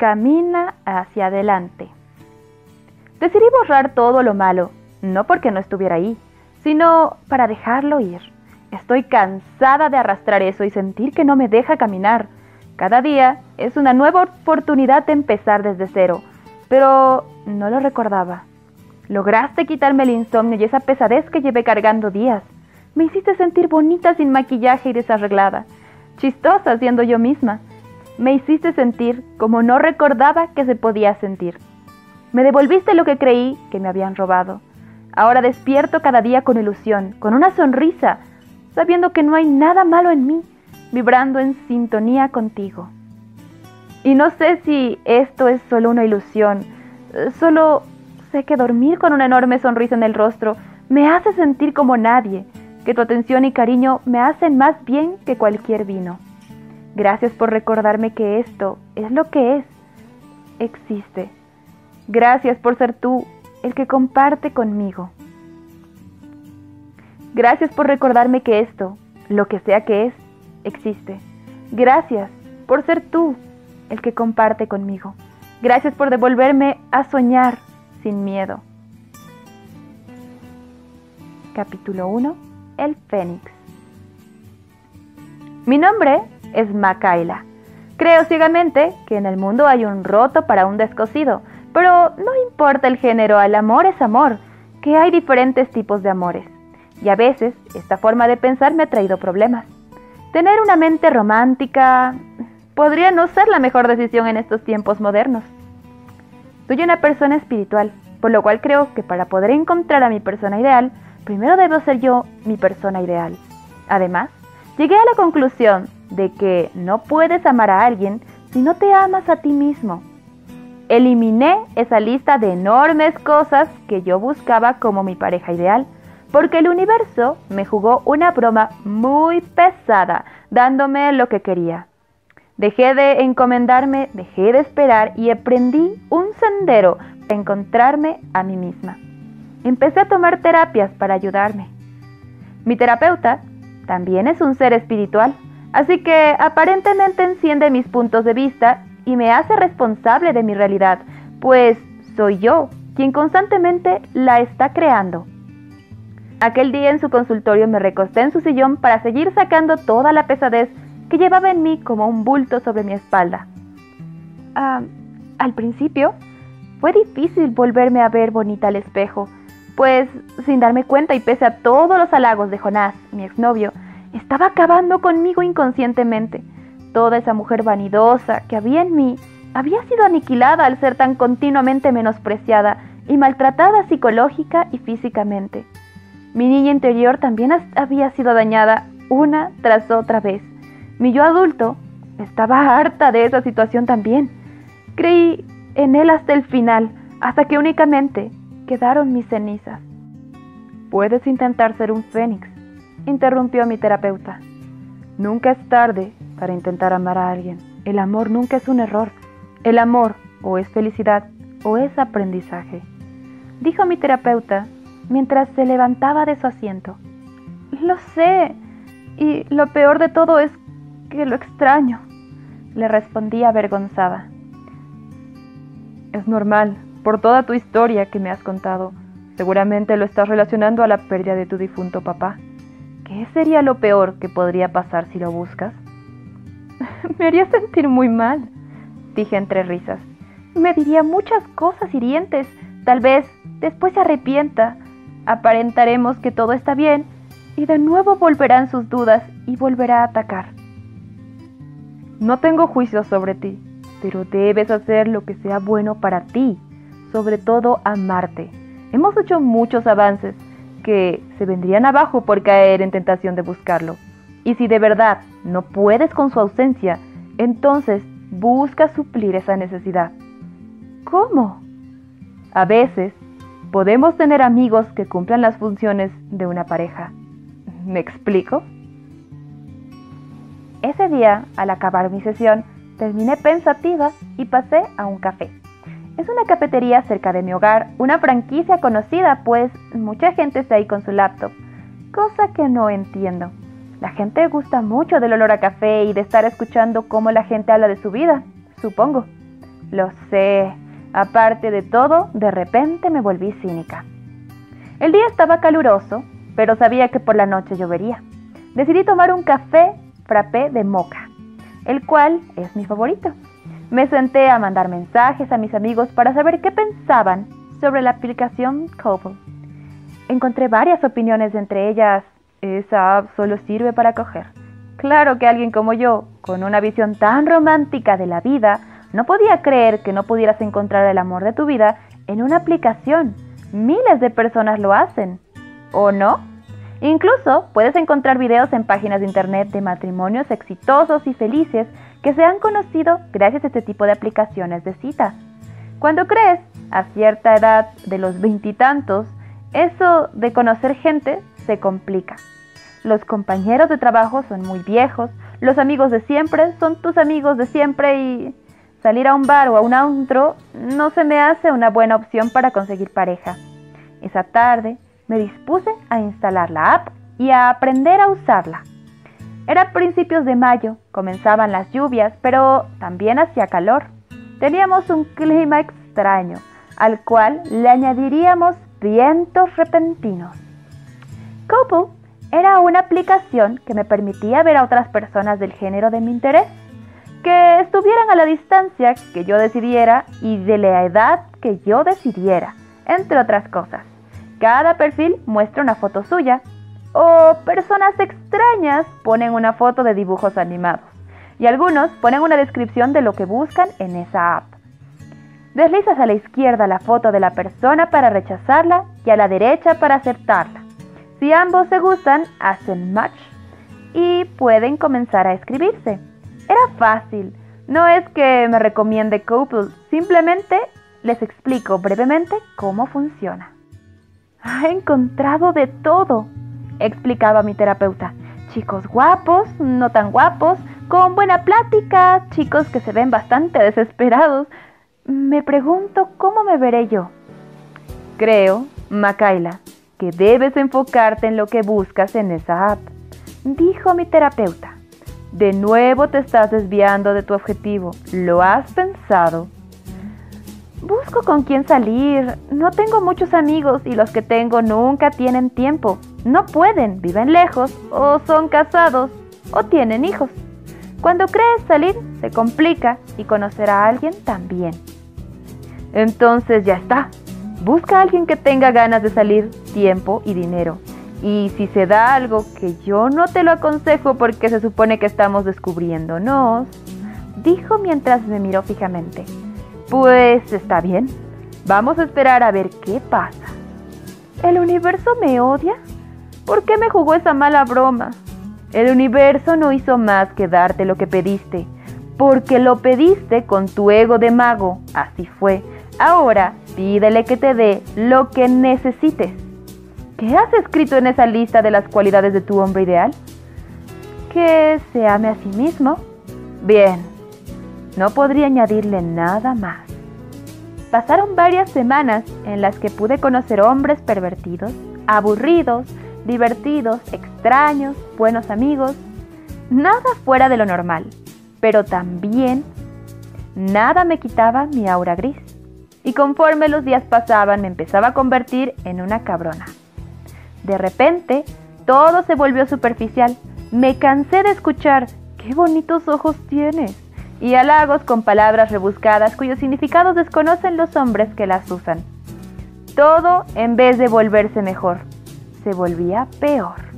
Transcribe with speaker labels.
Speaker 1: Camina hacia adelante. Decidí borrar todo lo malo, no porque no estuviera ahí, sino para dejarlo ir. Estoy cansada de arrastrar eso y sentir que no me deja caminar. Cada día es una nueva oportunidad de empezar desde cero, pero no lo recordaba. Lograste quitarme el insomnio y esa pesadez que llevé cargando días. Me hiciste sentir bonita sin maquillaje y desarreglada, chistosa siendo yo misma. Me hiciste sentir como no recordaba que se podía sentir. Me devolviste lo que creí que me habían robado. Ahora despierto cada día con ilusión, con una sonrisa, sabiendo que no hay nada malo en mí, vibrando en sintonía contigo. Y no sé si esto es solo una ilusión, solo sé que dormir con una enorme sonrisa en el rostro me hace sentir como nadie, que tu atención y cariño me hacen más bien que cualquier vino. Gracias por recordarme que esto es lo que es, existe. Gracias por ser tú el que comparte conmigo. Gracias por recordarme que esto, lo que sea que es, existe. Gracias por ser tú el que comparte conmigo. Gracias por devolverme a soñar sin miedo. Capítulo 1. El Fénix. Mi nombre es Macaila. Creo ciegamente que en el mundo hay un roto para un descosido, pero no importa el género, el amor es amor, que hay diferentes tipos de amores. Y a veces esta forma de pensar me ha traído problemas. Tener una mente romántica podría no ser la mejor decisión en estos tiempos modernos. Soy una persona espiritual, por lo cual creo que para poder encontrar a mi persona ideal, primero debo ser yo mi persona ideal. Además, llegué a la conclusión de que no puedes amar a alguien si no te amas a ti mismo. Eliminé esa lista de enormes cosas que yo buscaba como mi pareja ideal, porque el universo me jugó una broma muy pesada, dándome lo que quería. Dejé de encomendarme, dejé de esperar y aprendí un sendero para encontrarme a mí misma. Empecé a tomar terapias para ayudarme. Mi terapeuta también es un ser espiritual, así que aparentemente enciende mis puntos de vista y me hace responsable de mi realidad, pues soy yo quien constantemente la está creando. Aquel día en su consultorio me recosté en su sillón para seguir sacando toda la pesadez que llevaba en mí como un bulto sobre mi espalda. Ah, al principio fue difícil volverme a ver bonita al espejo, pues sin darme cuenta y pese a todos los halagos de Jonás, mi exnovio, estaba acabando conmigo inconscientemente. Toda esa mujer vanidosa que había en mí había sido aniquilada al ser tan continuamente menospreciada y maltratada psicológica y físicamente. Mi niña interior también había sido dañada una tras otra vez. Mi yo adulto estaba harta de esa situación también. Creí en él hasta el final, hasta que únicamente quedaron mis cenizas. Puedes intentar ser un fénix, interrumpió mi terapeuta. Nunca es tarde para intentar amar a alguien. El amor nunca es un error. El amor o es felicidad o es aprendizaje, dijo mi terapeuta mientras se levantaba de su asiento. Lo sé, y lo peor de todo es que lo extraño, le respondí avergonzada. Es normal, por toda tu historia que me has contado. Seguramente lo estás relacionando a la pérdida de tu difunto papá. ¿Qué sería lo peor que podría pasar si lo buscas? me haría sentir muy mal, dije entre risas. Me diría muchas cosas hirientes. Tal vez después se arrepienta. Aparentaremos que todo está bien y de nuevo volverán sus dudas y volverá a atacar. No tengo juicio sobre ti, pero debes hacer lo que sea bueno para ti, sobre todo amarte. Hemos hecho muchos avances que se vendrían abajo por caer en tentación de buscarlo. Y si de verdad no puedes con su ausencia, entonces busca suplir esa necesidad. ¿Cómo? A veces podemos tener amigos que cumplan las funciones de una pareja. ¿Me explico? Ese día, al acabar mi sesión, terminé pensativa y pasé a un café. Es una cafetería cerca de mi hogar, una franquicia conocida, pues mucha gente está ahí con su laptop, cosa que no entiendo. La gente gusta mucho del olor a café y de estar escuchando cómo la gente habla de su vida, supongo. Lo sé. Aparte de todo, de repente me volví cínica. El día estaba caluroso, pero sabía que por la noche llovería. Decidí tomar un café frappé de moca, el cual es mi favorito. Me senté a mandar mensajes a mis amigos para saber qué pensaban sobre la aplicación Couple. Encontré varias opiniones, entre ellas, esa app solo sirve para coger. Claro que alguien como yo, con una visión tan romántica de la vida, no podía creer que no pudieras encontrar el amor de tu vida en una aplicación. Miles de personas lo hacen. ¿O no? Incluso puedes encontrar videos en páginas de internet de matrimonios exitosos y felices que se han conocido gracias a este tipo de aplicaciones de citas. Cuando crees, a cierta edad de los veintitantos, eso de conocer gente se complica. Los compañeros de trabajo son muy viejos, los amigos de siempre son tus amigos de siempre y salir a un bar o a un antro no se me hace una buena opción para conseguir pareja. Esa tarde me dispuse a instalar la app y a aprender a usarla. Era principios de mayo, comenzaban las lluvias, pero también hacía calor. Teníamos un clima extraño, al cual le añadiríamos vientos repentinos. Couple era una aplicación que me permitía ver a otras personas del género de mi interés, que estuvieran a la distancia que yo decidiera y de la edad que yo decidiera, entre otras cosas. Cada perfil muestra una foto suya o personas extrañas ponen una foto de dibujos animados y algunos ponen una descripción de lo que buscan en esa app. Deslizas a la izquierda la foto de la persona para rechazarla y a la derecha para aceptarla. Si ambos se gustan, hacen match y pueden comenzar a escribirse. Era fácil, no es que me recomiende Couple, simplemente les explico brevemente cómo funciona. Ha encontrado de todo, explicaba mi terapeuta. Chicos guapos, no tan guapos, con buena plática, chicos que se ven bastante desesperados. Me pregunto cómo me veré yo. Creo, Makaila, que debes enfocarte en lo que buscas en esa app, dijo mi terapeuta. De nuevo te estás desviando de tu objetivo. ¿Lo has pensado? Busco con quién salir. No tengo muchos amigos y los que tengo nunca tienen tiempo. No pueden, viven lejos o son casados o tienen hijos. Cuando crees salir, se complica y conocer a alguien también. Entonces ya está. Busca a alguien que tenga ganas de salir, tiempo y dinero. Y si se da algo que yo no te lo aconsejo porque se supone que estamos descubriéndonos, dijo mientras me miró fijamente. Pues está bien. Vamos a esperar a ver qué pasa. ¿El universo me odia? ¿Por qué me jugó esa mala broma? El universo no hizo más que darte lo que pediste, porque lo pediste con tu ego de mago. Así fue. Ahora pídele que te dé lo que necesites. ¿Qué has escrito en esa lista de las cualidades de tu hombre ideal? Que se ame a sí mismo. Bien, no podría añadirle nada más. Pasaron varias semanas en las que pude conocer hombres pervertidos, aburridos, divertidos, extraños, buenos amigos, nada fuera de lo normal, pero también nada me quitaba mi aura gris. Y conforme los días pasaban me empezaba a convertir en una cabrona. De repente, todo se volvió superficial. Me cansé de escuchar, qué bonitos ojos tienes y halagos con palabras rebuscadas cuyos significados desconocen los hombres que las usan. Todo, en vez de volverse mejor, se volvía peor.